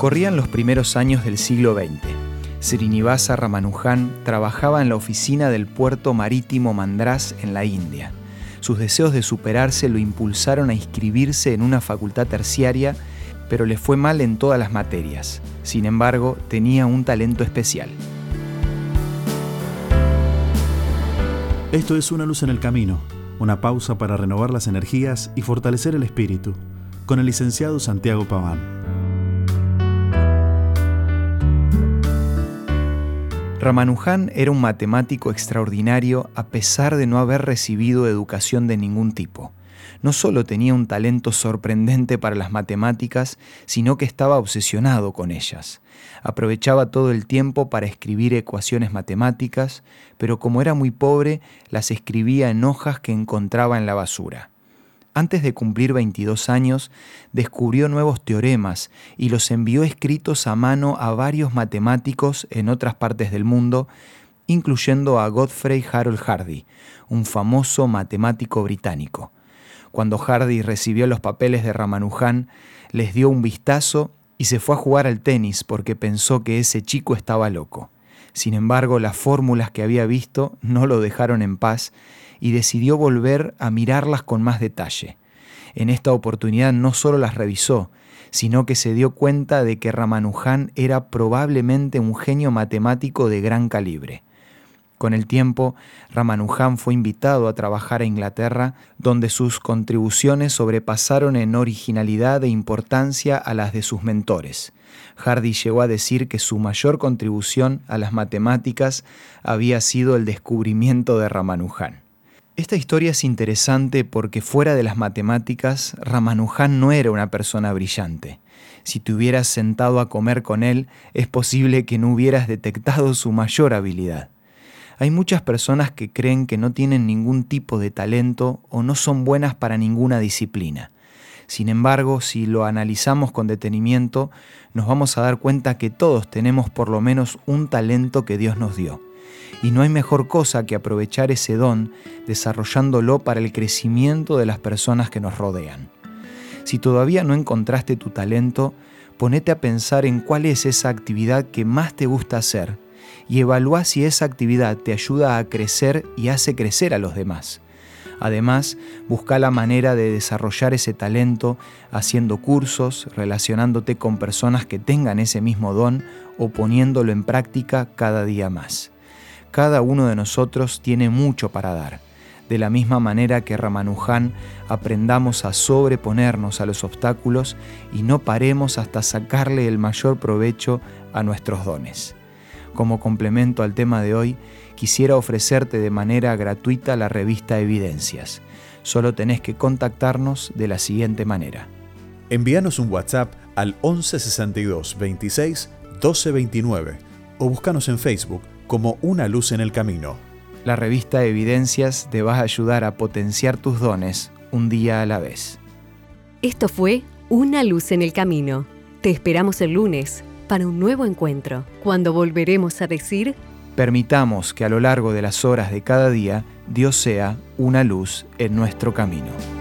Corrían los primeros años del siglo XX. Srinivasa Ramanujan trabajaba en la oficina del puerto marítimo Mandrás en la India. Sus deseos de superarse lo impulsaron a inscribirse en una facultad terciaria, pero le fue mal en todas las materias. Sin embargo, tenía un talento especial. Esto es Una luz en el camino, una pausa para renovar las energías y fortalecer el espíritu, con el licenciado Santiago Paván. Ramanujan era un matemático extraordinario a pesar de no haber recibido educación de ningún tipo. No solo tenía un talento sorprendente para las matemáticas, sino que estaba obsesionado con ellas. Aprovechaba todo el tiempo para escribir ecuaciones matemáticas, pero como era muy pobre, las escribía en hojas que encontraba en la basura. Antes de cumplir 22 años, descubrió nuevos teoremas y los envió escritos a mano a varios matemáticos en otras partes del mundo, incluyendo a Godfrey Harold Hardy, un famoso matemático británico. Cuando Hardy recibió los papeles de Ramanujan, les dio un vistazo y se fue a jugar al tenis porque pensó que ese chico estaba loco. Sin embargo, las fórmulas que había visto no lo dejaron en paz y decidió volver a mirarlas con más detalle. En esta oportunidad no solo las revisó, sino que se dio cuenta de que Ramanujan era probablemente un genio matemático de gran calibre. Con el tiempo, Ramanujan fue invitado a trabajar a Inglaterra, donde sus contribuciones sobrepasaron en originalidad e importancia a las de sus mentores. Hardy llegó a decir que su mayor contribución a las matemáticas había sido el descubrimiento de Ramanujan. Esta historia es interesante porque fuera de las matemáticas, Ramanujan no era una persona brillante. Si te hubieras sentado a comer con él, es posible que no hubieras detectado su mayor habilidad. Hay muchas personas que creen que no tienen ningún tipo de talento o no son buenas para ninguna disciplina. Sin embargo, si lo analizamos con detenimiento, nos vamos a dar cuenta que todos tenemos por lo menos un talento que Dios nos dio. Y no hay mejor cosa que aprovechar ese don desarrollándolo para el crecimiento de las personas que nos rodean. Si todavía no encontraste tu talento, ponete a pensar en cuál es esa actividad que más te gusta hacer y evalúa si esa actividad te ayuda a crecer y hace crecer a los demás. Además, busca la manera de desarrollar ese talento haciendo cursos, relacionándote con personas que tengan ese mismo don o poniéndolo en práctica cada día más. Cada uno de nosotros tiene mucho para dar. De la misma manera que Ramanujan, aprendamos a sobreponernos a los obstáculos y no paremos hasta sacarle el mayor provecho a nuestros dones. Como complemento al tema de hoy, quisiera ofrecerte de manera gratuita la revista Evidencias. Solo tenés que contactarnos de la siguiente manera. Envíanos un WhatsApp al 1162 26 1229 o búscanos en Facebook como Una Luz en el Camino. La revista Evidencias te va a ayudar a potenciar tus dones un día a la vez. Esto fue Una Luz en el Camino. Te esperamos el lunes para un nuevo encuentro, cuando volveremos a decir, permitamos que a lo largo de las horas de cada día Dios sea una luz en nuestro camino.